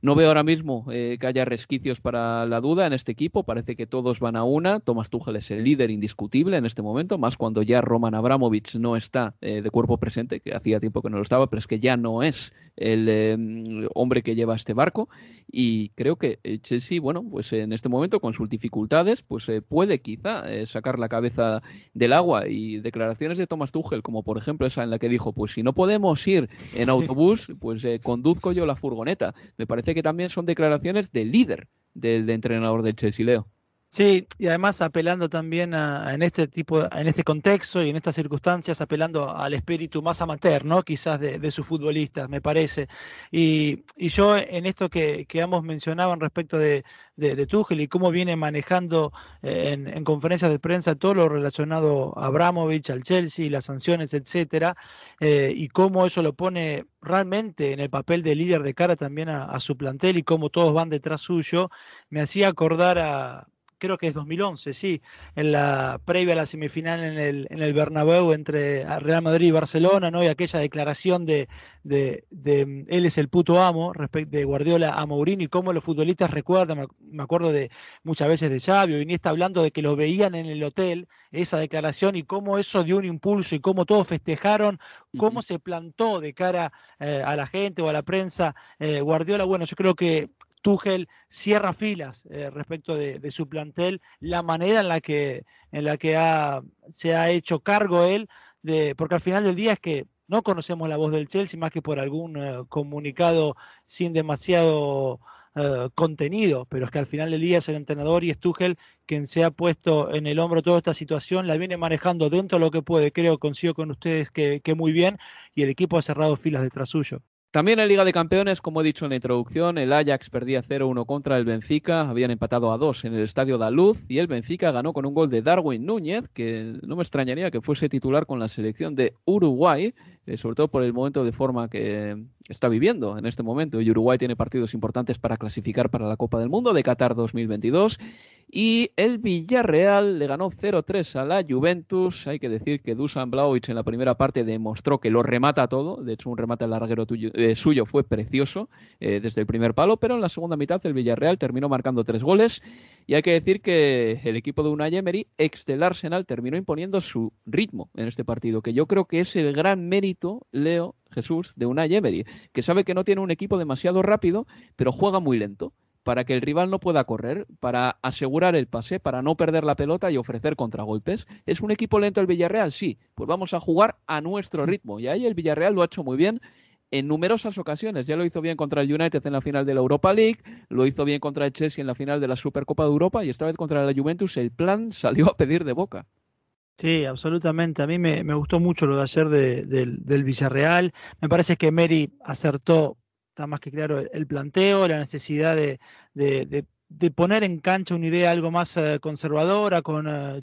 no veo ahora mismo eh, que haya resquicios para la duda en este equipo. Parece que todos van a una. Thomas Tuchel es el líder indiscutible en este momento, más cuando ya Roman Abramovich no está eh, de cuerpo presente, que hacía tiempo que no lo estaba, pero es que ya no es el em, hombre que lleva este barco. Y creo que Chelsea, bueno, pues en este momento con sus dificultades, pues eh, puede quizá sacar la cabeza del agua. Y declaraciones de Thomas Tuchel, como por ejemplo esa en la que dijo, pues si no podemos ir en autobús, pues conduzco yo la furgoneta. Me parece que también son declaraciones de líder del entrenador del Chelsea. Sí, y además apelando también a, en este tipo, en este contexto y en estas circunstancias, apelando al espíritu más amateur, ¿no? Quizás de, sus futbolistas, me parece. Y, yo en esto que, que ambos mencionaban respecto de, de, Tuchel y cómo viene manejando eh, en, conferencias de prensa todo lo relacionado a Abramovich, al Chelsea, las sanciones, etcétera, eh, y cómo eso lo pone realmente en el papel de líder de cara también a su plantel y cómo todos van detrás suyo, me hacía acordar a creo que es 2011, sí, en la previa a la semifinal en el, en el Bernabéu entre Real Madrid y Barcelona, ¿no? Y aquella declaración de, de, de él es el puto amo, respecto de Guardiola a Mourinho y cómo los futbolistas recuerdan, me acuerdo de muchas veces de Xavi y está hablando de que lo veían en el hotel, esa declaración y cómo eso dio un impulso y cómo todos festejaron, cómo se plantó de cara eh, a la gente o a la prensa eh, Guardiola, bueno, yo creo que Tuchel cierra filas eh, respecto de, su plantel, la manera en la que, en la que se ha hecho cargo él, de, porque al final del día es que no conocemos la voz del Chelsea más que por algún eh, comunicado sin demasiado eh, contenido, pero es que al final del día es el entrenador y es Tuchel quien se ha puesto en el hombro toda esta situación, la viene manejando dentro de lo que puede, creo, consigo con ustedes que muy bien, y el equipo ha cerrado filas detrás suyo. También en Liga de Campeones, como he dicho en la introducción, el Ajax perdía 0-1 contra el Benfica, habían empatado a 2 en el Estadio da Luz y el Benfica ganó con un gol de Darwin Núñez, que no me extrañaría que fuese titular con la selección de Uruguay, eh, sobre todo por el momento de forma que está viviendo en este momento. Y Uruguay tiene partidos importantes para clasificar para la Copa del Mundo de Qatar 2022 y el Villarreal le ganó 0-3 a la Juventus. Hay que decir que Dusan Blaovic en la primera parte demostró que lo remata todo. De hecho, un remate al larguero eh, suyo fue precioso eh, desde el primer palo, pero en la segunda mitad el Villarreal terminó marcando tres goles. Y hay que decir que el equipo de Unai Emery, ex del Arsenal, terminó imponiendo su ritmo en este partido, que yo creo que es el gran mérito, Leo Jesús, de Unai Emery, que sabe que no tiene un equipo demasiado rápido, pero juega muy lento para que el rival no pueda correr, para asegurar el pase, para no perder la pelota y ofrecer contragolpes. ¿Es un equipo lento el Villarreal? Sí, pues vamos a jugar a nuestro ritmo. Y ahí el Villarreal lo ha hecho muy bien en numerosas ocasiones. Ya lo hizo bien contra el United en la final de la Europa League, lo hizo bien contra el Chelsea en la final de la Supercopa de Europa y esta vez contra la Juventus el plan (laughs) salió a pedir de boca. Sí, absolutamente. A mí me, gustó mucho lo de ayer del Villarreal. Me parece que Mary acertó está más que claro el, planteo, la necesidad de, de, poner en cancha una idea algo más eh, conservadora, con uh,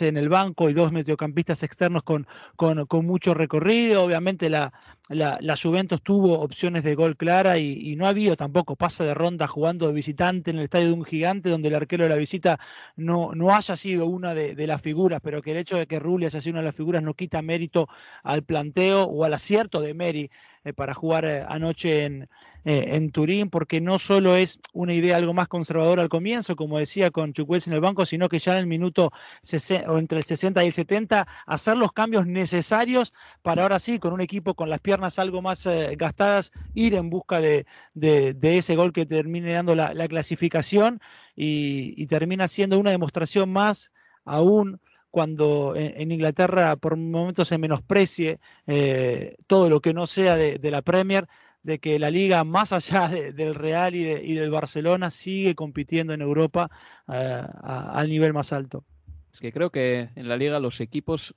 en el banco y dos mediocampistas externos con, con mucho recorrido. Obviamente la, la, Juventus tuvo opciones de gol clara y, no ha habido tampoco pase de ronda jugando de visitante en el estadio de un gigante donde el arquero de la visita no, no haya sido una de, las figuras, pero que el hecho de que Rulli haya sido una de las figuras no quita mérito al planteo o al acierto de Meri eh, para jugar eh, anoche en, eh, en Turín, porque no solo es una idea algo más conservadora al comienzo, como decía con Chukwueze en el banco, sino que ya en el minuto o entre el 60 y el 70 hacer los cambios necesarios para ahora sí, con un equipo con las piernas algo más gastadas, ir en busca de, ese gol que termine dando la, clasificación y, termina siendo una demostración más aún cuando en, Inglaterra por momentos se menosprecie eh, todo lo que no sea de, la Premier, de que la liga, más allá del Real y, del Barcelona, sigue compitiendo en Europa eh, al nivel más alto. Es que creo que en la liga los equipos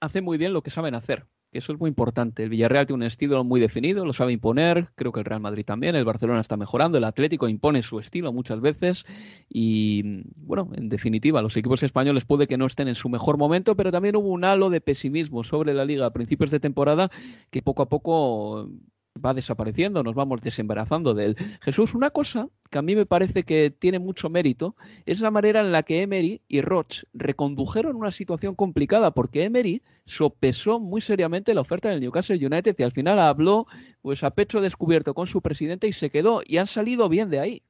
hacen muy bien lo que saben hacer que eso es muy importante. El Villarreal tiene un estilo muy definido, lo sabe imponer, creo que el Real Madrid también, el Barcelona está mejorando, el Atlético impone su estilo muchas veces y, bueno, en definitiva, los equipos españoles puede que no estén en su mejor momento, pero también hubo un halo de pesimismo sobre la liga a principios de temporada que poco a poco va desapareciendo, nos vamos desembarazando de él. Jesús, una cosa que a mí me parece que tiene mucho mérito es la manera en la que Emery y Roch recondujeron una situación complicada, porque Emery sopesó muy seriamente la oferta del Newcastle United y al final habló pues a pecho descubierto con su presidente y se quedó y han salido bien de ahí.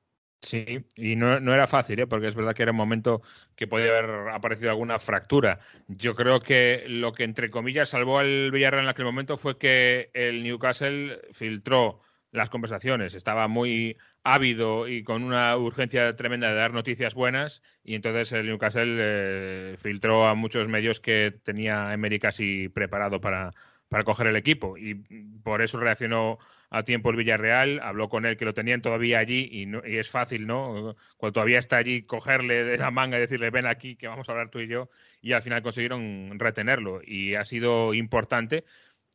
Sí, y no, era fácil, ¿eh? porque es verdad que era un momento que podía haber aparecido alguna fractura. Yo creo que lo que, entre comillas, salvó al Villarreal en aquel momento fue que el Newcastle filtró las conversaciones, estaba muy ávido y con una urgencia tremenda de dar noticias buenas, y entonces el Newcastle eh, filtró a muchos medios que tenía Emery casi preparado para, para coger el equipo. Y por eso reaccionó a tiempo el Villarreal, habló con él que lo tenían todavía allí y, y, es fácil, ¿no? Cuando todavía está allí, cogerle de la manga y decirle, ven aquí, que vamos a hablar tú y yo, y al final consiguieron retenerlo y ha sido importante.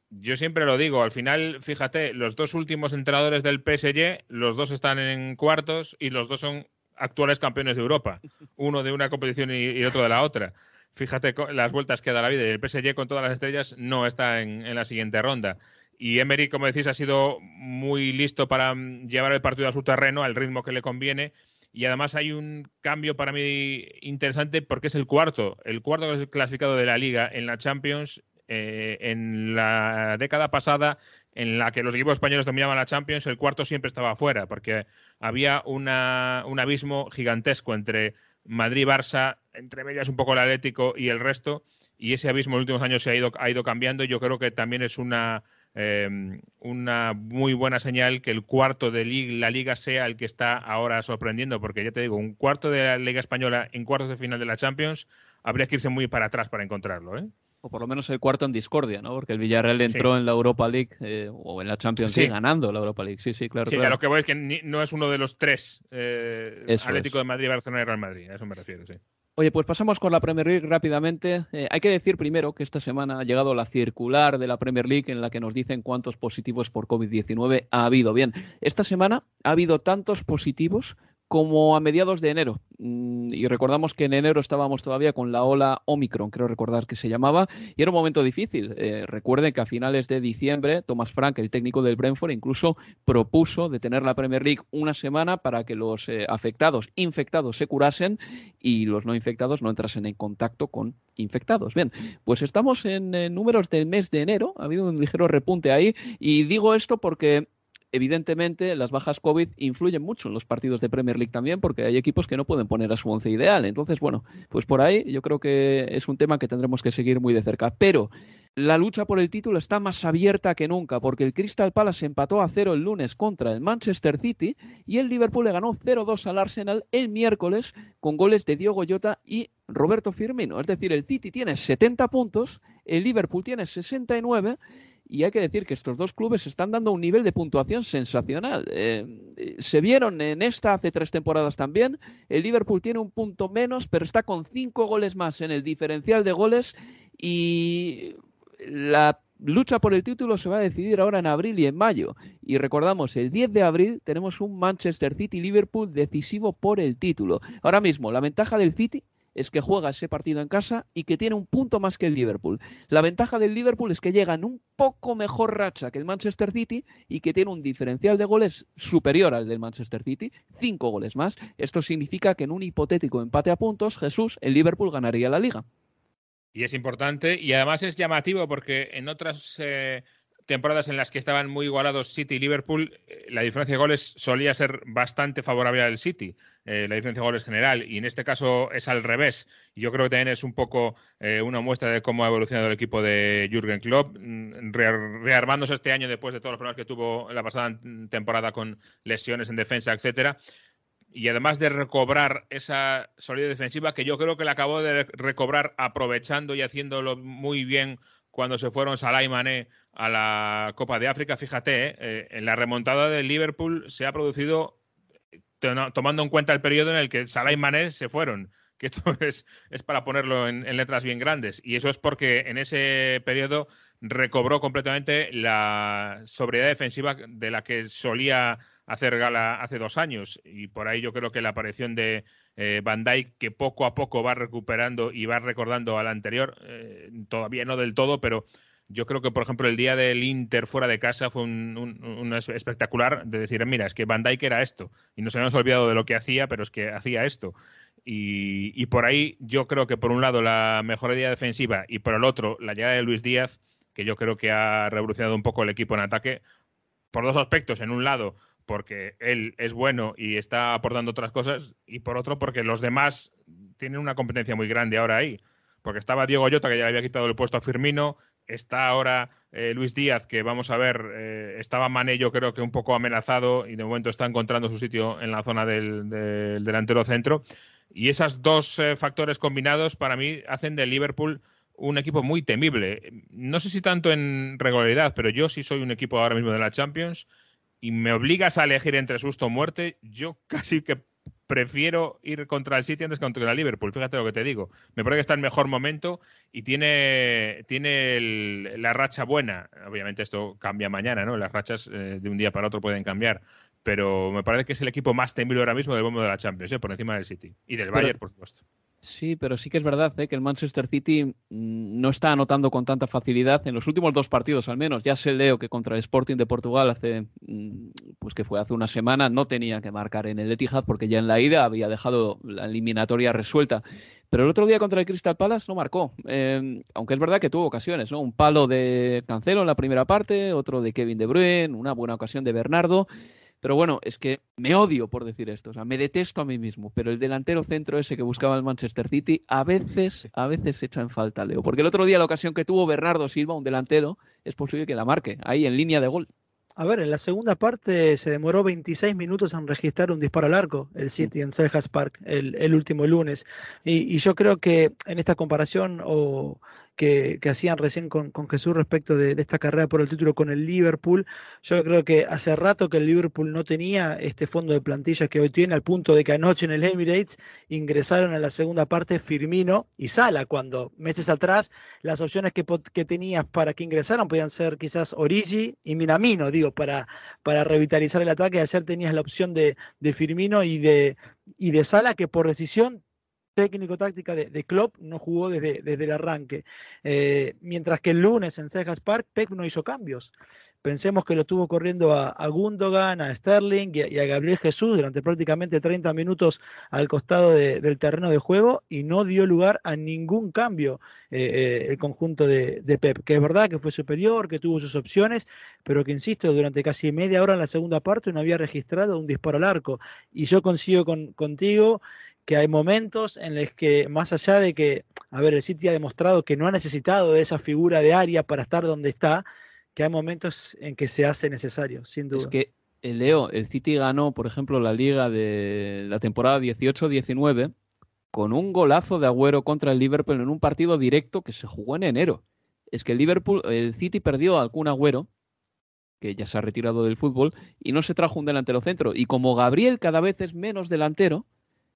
Yo siempre lo digo, al final, fíjate, los dos últimos entrenadores del PSG, los dos están en cuartos y los dos son actuales campeones de Europa, (laughs) uno de una competición y, otro de la otra. Fíjate las vueltas que da la vida el PSG con todas las estrellas no está en, la siguiente ronda. Y Emery, como decís, ha sido muy listo para mm, llevar el partido a su terreno, al ritmo que le conviene. Y además hay un cambio para mí interesante porque es el cuarto, el cuarto clasificado de la liga en la Champions. Eh, en la década pasada, en la que los equipos españoles dominaban la Champions, el cuarto siempre estaba afuera, porque había un abismo gigantesco entre Madrid, Barça, entre medias un poco el Atlético y el resto. Y ese abismo en los últimos años se ha ido, cambiando. Yo creo que también es una Em, una muy buena señal que el cuarto de la liga sea el que está ahora sorprendiendo, porque ya te digo, un cuarto de la Liga Española en cuartos de final de la Champions, habría que irse muy para atrás para encontrarlo. ¿eh? O por lo menos el cuarto en discordia, ¿no? Porque el Villarreal entró en la Europa League eh, o en la Champions League ganando la Europa League. Sí, sí, claro. Sí, a lo que voy es que no es uno de los tres eh, Atlético de Madrid, Barcelona y Real Madrid. A eso me refiero, sí. Oye, pues pasamos con la Premier League rápidamente. Eh, hay que decir primero que esta semana ha llegado la circular de la Premier League en la que nos dicen cuántos positivos por COVID-19 ha habido. Bien, esta semana ha habido tantos positivos como a mediados de enero. Mm, y recordamos que en enero estábamos todavía con la ola Omicron, creo recordar que se llamaba, y era un momento difícil. Eh, recuerden que a finales de diciembre, Thomas Frank, el técnico del Brentford, incluso propuso detener la Premier League una semana para que los eh, afectados, infectados, se curasen y los no infectados no entrasen en contacto con infectados. Bien, pues estamos en números del mes de enero, ha habido un ligero repunte ahí, y digo esto porque evidentemente las bajas COVID influyen mucho en los partidos de Premier League también porque hay equipos que no pueden poner a su once ideal. Entonces, bueno, pues por ahí yo creo que es un tema que tendremos que seguir muy de cerca. Pero la lucha por el título está más abierta que nunca porque el Crystal Palace empató a cero el lunes contra el Manchester City y el Liverpool le ganó 0-2 al Arsenal el miércoles con goles de Diogo Jota y Roberto Firmino. Es decir, el City tiene 70 puntos, el Liverpool tiene 69 y hay que decir que estos dos clubes están dando un nivel de puntuación sensacional. Eh, se vieron en esta hace tres temporadas también. El Liverpool tiene un punto menos, pero está con cinco goles más en el diferencial de goles y la lucha por el título se va a decidir ahora en abril y en mayo. Y recordamos, el 10 de abril tenemos un Manchester City-Liverpool decisivo por el título. Ahora mismo, la ventaja del City es que juega ese partido en casa y que tiene un punto más que el Liverpool. La ventaja del Liverpool es que llega en un poco mejor racha que el Manchester City y que tiene un diferencial de goles superior al del Manchester City, cinco goles más. Esto significa que en un hipotético empate a puntos, Jesús, el Liverpool ganaría la liga. Y es importante y además es llamativo porque en otras eh, temporadas en las que estaban muy igualados City y Liverpool, eh, la diferencia de goles solía ser bastante favorable al City, eh, la diferencia de goles general, y en este caso es al revés. Yo creo que también es un poco eh, una muestra de cómo ha evolucionado el equipo de Jürgen Klopp, mm, rearmándose este año después de todos los problemas que tuvo la pasada temporada con lesiones en defensa, etcétera. Y además de recobrar esa solidez defensiva que yo creo que la acabó de recobrar aprovechando y haciéndolo muy bien cuando se fueron Salah y Mané a la Copa de África. Fíjate, eh, eh, en la remontada del Liverpool se ha producido tomando en cuenta el periodo en el que Salah y Mané se fueron, (laughs) que esto es, es para ponerlo en, letras bien grandes. Y eso es porque en ese periodo recobró completamente la sobriedad defensiva de la que solía hacer gala hace dos años. Y por ahí yo creo que la aparición de eh, Van Dijk, que poco a poco va recuperando y va recordando al anterior, eh, todavía no del todo, pero yo creo que, por ejemplo, el día del Inter fuera de casa fue un, espectacular de decir, mira, es que Van Dijk era esto. Y nos habíamos olvidado de lo que hacía, pero es que hacía esto. Y, por ahí yo creo que, por un lado, la mejoría defensiva y por el otro, la llegada de Luis Díaz, que yo creo que ha revolucionado un poco el equipo en ataque, por dos aspectos. En un lado, porque él es bueno y está aportando otras cosas, y por otro, porque los demás tienen una competencia muy grande ahora ahí. Porque estaba Diego Llota, que ya le había quitado el puesto a Firmino, está ahora eh, Luis Díaz, que vamos a ver, eh, estaba Mané yo creo que un poco amenazado y de momento está encontrando su sitio en la zona del, delantero centro. Y esos dos eh, factores combinados para mí hacen de Liverpool un equipo muy temible. No sé si tanto en regularidad, pero yo sí soy un equipo ahora mismo de la Champions y me obligas a elegir entre susto o muerte, yo (laughs) casi que prefiero ir contra el City antes que contra el Liverpool. Fíjate lo que te digo. Me parece que está en mejor momento y tiene, tiene la racha buena. Obviamente esto cambia mañana, ¿no? Las rachas eh, de un día para otro pueden cambiar. Pero me parece que es el equipo más temible ahora mismo del bombo de la Champions, ¿eh? por encima del City. Y del Bayern, por supuesto. Sí, pero sí que es verdad ¿eh? que el Manchester City mm, no está anotando con tanta facilidad en los últimos dos partidos, al menos. Ya sé, Leo, que contra el Sporting de Portugal hace, mm, pues que fue hace una semana, no tenía que marcar en el Etihad porque ya en la ida había dejado la eliminatoria resuelta. Pero el otro día contra el Crystal Palace no marcó, eh, aunque es verdad que tuvo ocasiones, ¿no? Un palo de Cancelo en la primera parte, otro de Kevin De Bruyne, una buena ocasión de Bernardo. Pero bueno, es que me odio por decir esto, o sea, me detesto a mí mismo, pero el delantero centro ese que buscaba el Manchester City a veces, a veces echa en falta, Leo, porque el otro día la ocasión que tuvo Bernardo Silva, un delantero, es posible que la marque, ahí en línea de gol. A ver, en la segunda parte se demoró 26 minutos en registrar un disparo al arco, el City en Selhurst Park, el, último lunes. Y, y, yo creo que en esta comparación, o que, hacían recién con, Jesús respecto de, esta carrera por el título con el Liverpool. Yo creo que hace rato que el Liverpool no tenía este fondo de plantillas que hoy tiene, al punto de que anoche en el Emirates ingresaron a la segunda parte Firmino y Sala, cuando meses atrás las opciones que, que tenías para que ingresaran podían ser quizás Origi y Minamino, digo, para, para revitalizar el ataque. Ayer tenías la opción de, de Firmino y de, y de Sala, que por decisión técnico-táctica de, de, Klopp no jugó desde, desde el arranque. Eh, mientras que el lunes en Selhurst Park, Pep no hizo cambios. Pensemos que lo estuvo corriendo a, Gundogan, a Sterling y a, Gabriel Jesús durante prácticamente 30 minutos al costado del terreno de juego y no dio lugar a ningún cambio eh, eh, el conjunto de, Pep. Que es verdad que fue superior, que tuvo sus opciones, pero que, insisto, durante casi media hora en la segunda parte no había registrado un disparo al arco. Y yo consigo con, contigo que hay momentos en los que, más allá de que, a ver, el City ha demostrado que no ha necesitado de esa figura de área para estar donde está, que hay momentos en que se hace necesario, sin duda. Es que, eh, Leo, el City ganó, por ejemplo, la liga de la temporada 18-19 con un golazo de Agüero contra el Liverpool en un partido directo que se jugó en enero. Es que el Liverpool, el City perdió a algún Agüero, que ya se ha retirado del fútbol, y no se trajo un delantero centro. Y como Gabriel cada vez es menos delantero,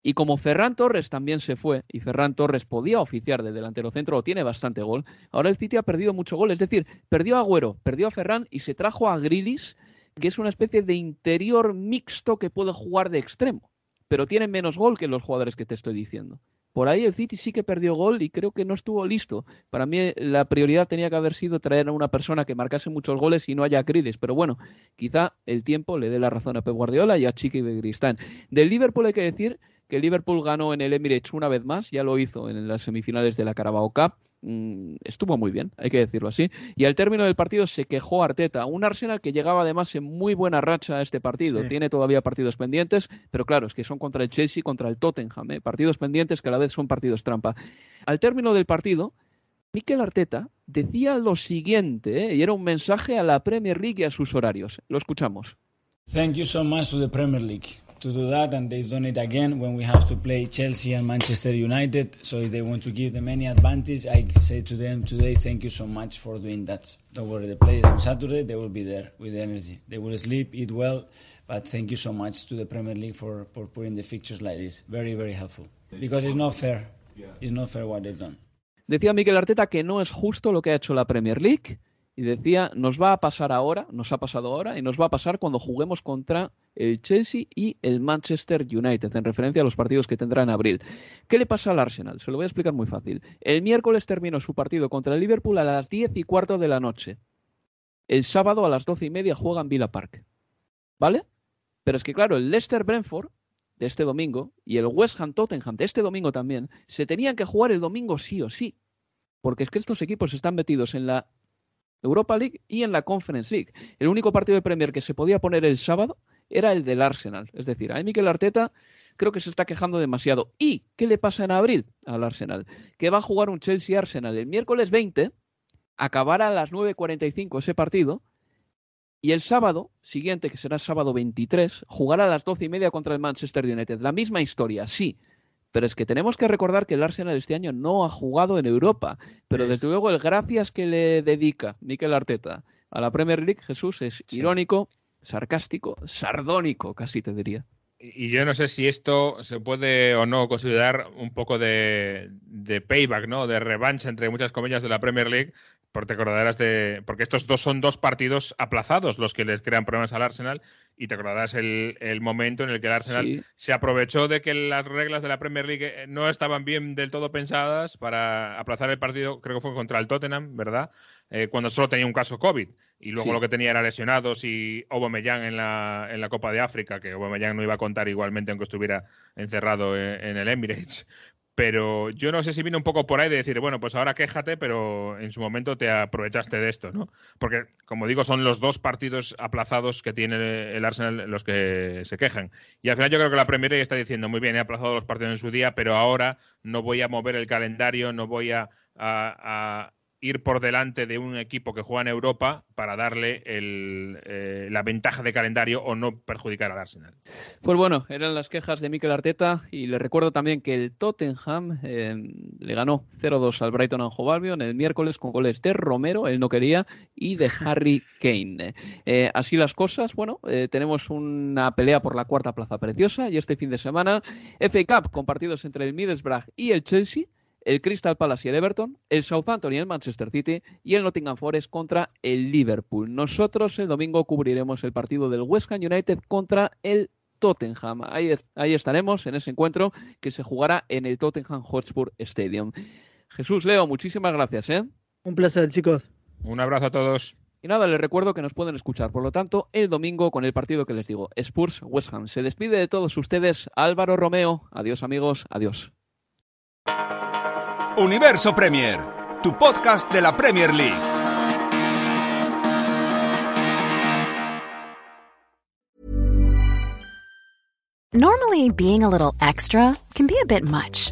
y como Ferran Torres también se fue, y Ferran Torres podía oficiar de delantero centro, o tiene bastante gol, ahora el City ha perdido mucho gol. Es decir, perdió a Agüero, perdió a Ferran y se trajo a Grilis, que es una especie de interior mixto que puede jugar de extremo, pero tiene menos gol que los jugadores que te estoy diciendo. Por ahí el City sí que perdió gol y creo que no estuvo listo. Para mí la prioridad tenía que haber sido traer a una persona que marcase muchos goles y no haya Grilis. Pero bueno, quizá el tiempo le dé la razón a Pep Guardiola y a Chiqui Begristán. Del Liverpool hay que decir que Liverpool ganó en el Emirates una vez más, ya lo hizo en las semifinales de la Carabao Cup. Mm, estuvo muy bien, hay que decirlo así. Y al término del partido se quejó Arteta, un Arsenal que llegaba además en muy buena racha a este partido. Tiene todavía partidos pendientes, pero claro, es que son contra el Chelsea, contra el Tottenham, ¿eh? partidos pendientes que a la vez son partidos trampa. Al término del partido, Mikel Arteta decía lo siguiente, ¿eh? y era un mensaje a la Premier League y a sus horarios. Lo escuchamos. Thank you so much to the Premier League. To do that, and they've done it again when we have to play Chelsea and Manchester United. So if they want to give them any advantage, I say to them today, thank you so much for doing that. Don't worry, the players on Saturday they will be there with energy. They will sleep, eat well, but thank you so much to the Premier League for, for putting the fixtures like this. Very, very helpful. Because it's not fair. It's not fair what they've done. Decía Mikel Arteta que no es justo lo que ha hecho la Premier League y decía, nos va a pasar ahora, nos ha pasado ahora y nos va a pasar cuando juguemos contra el Chelsea y el Manchester United, en referencia a los partidos que tendrá en abril. ¿Qué le pasa al Arsenal? Se lo voy a explicar muy fácil. El miércoles terminó su partido contra el Liverpool a las 10 y cuarto de la noche. El sábado a las 12 y media juega en Villa Park. ¿Vale? Pero es que claro, el Leicester Brentford de este domingo y el West Ham Tottenham de este domingo también se tenían que jugar el domingo sí o sí. Porque es que estos equipos están metidos en la Europa League y en la Conference League. El único partido de Premier que se podía poner el sábado era el del Arsenal. Es decir, a Mikel Arteta creo que se está quejando demasiado. ¿Y qué le pasa en abril al Arsenal? Que va a jugar un Chelsea-Arsenal el miércoles 20, acabará a las 9.45 ese partido, y el sábado siguiente, que será sábado 23, jugará a las 12 y media contra el Manchester United. La misma historia, sí, Pero es que tenemos que recordar que el Arsenal este año no ha jugado en Europa. Pero desde luego el gracias que le dedica Mikel Arteta a la Premier League, Jesús, es irónico, sarcástico, sardónico, casi te diría. Y yo no sé si esto se puede o no considerar un poco de, de payback, ¿no? De revancha, entre muchas comillas, de la Premier League, porque te acordarás de. Porque estos dos son dos partidos aplazados los que les crean problemas al Arsenal. Y te acordarás el, el momento en el que el Arsenal se aprovechó de que las reglas de la Premier League eh, no estaban bien del todo pensadas para aplazar el partido, creo que fue contra el Tottenham, ¿verdad? Eh, cuando solo tenía un caso COVID. Y luego lo que tenía era lesionados y Aubameyang en la, en la Copa de África, que Aubameyang no iba a contar igualmente aunque estuviera encerrado en, en el Emirates pero yo no sé si viene un poco por ahí de decir, bueno, pues ahora quéjate, pero en su momento te aprovechaste de esto, ¿no? Porque, como digo, son los dos partidos aplazados que tiene el Arsenal los que se quejan. Y al final yo creo que la Premier League está diciendo, muy bien, he aplazado los partidos en su día, pero ahora no voy a mover el calendario, no voy a, ir por delante de un equipo que juega en Europa para darle eh, la ventaja de calendario o no perjudicar al Arsenal. Pues bueno, eran las quejas de Mikel Arteta y le recuerdo también que el Tottenham eh, le ganó 0-2 al Brighton Hove Albion el miércoles con goles de Romero, él no quería, y de Harry Kane. Eh, así las cosas, bueno, tenemos una pelea por la cuarta plaza preciosa y este fin de semana FA Cup con partidos entre el Middlesbrough y el Chelsea el Crystal Palace y el Everton, el Southampton y el Manchester City y el Nottingham Forest contra el Liverpool. Nosotros el domingo cubriremos el partido del West Ham United contra el Tottenham. Ahí, ahí estaremos en ese encuentro que se jugará en el Tottenham Hotspur Stadium. Jesús Leo, muchísimas gracias. ¿eh? Un placer, chicos. Un abrazo a todos. Y nada, les recuerdo que nos pueden escuchar, por lo tanto, el domingo con el partido que les digo, Spurs West Ham. Se despide de todos ustedes Álvaro Romeo. Adiós amigos, adiós. Universo Premier, tu podcast de la Premier League. Normally, being a little extra can be a bit much,